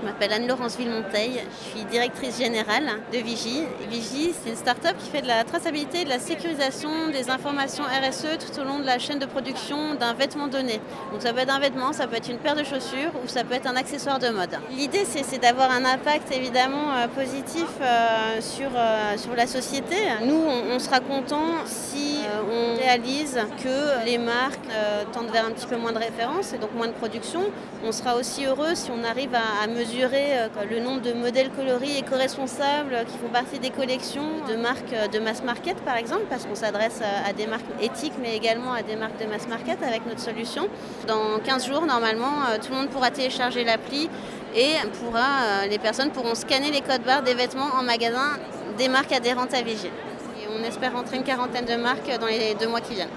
Je m'appelle Anne-Laurence Villemonteil, je suis directrice générale de Vigie. Vigie, c'est une start-up qui fait de la traçabilité et de la sécurisation des informations RSE tout au long de la chaîne de production d'un vêtement donné. Donc ça peut être un vêtement, ça peut être une paire de chaussures ou ça peut être un accessoire de mode. L'idée, c'est d'avoir un impact évidemment euh, positif euh, sur, euh, sur la société. Nous, on, sera content si on réalise que les marques tendent vers un petit peu moins de références et donc moins de production. On sera aussi heureux si on arrive à, mesurer le nombre de modèles coloris éco-responsables qui font partie des collections de marques de mass market par exemple, parce qu'on s'adresse à des marques éthiques mais également à des marques de mass market avec notre solution. Dans 15 jours, normalement, tout le monde pourra télécharger l'appli et les personnes pourront scanner les codes barres des vêtements en magasin des marques adhérentes à Vigie. Et on espère rentrer une quarantaine de marques dans les deux mois qui viennent.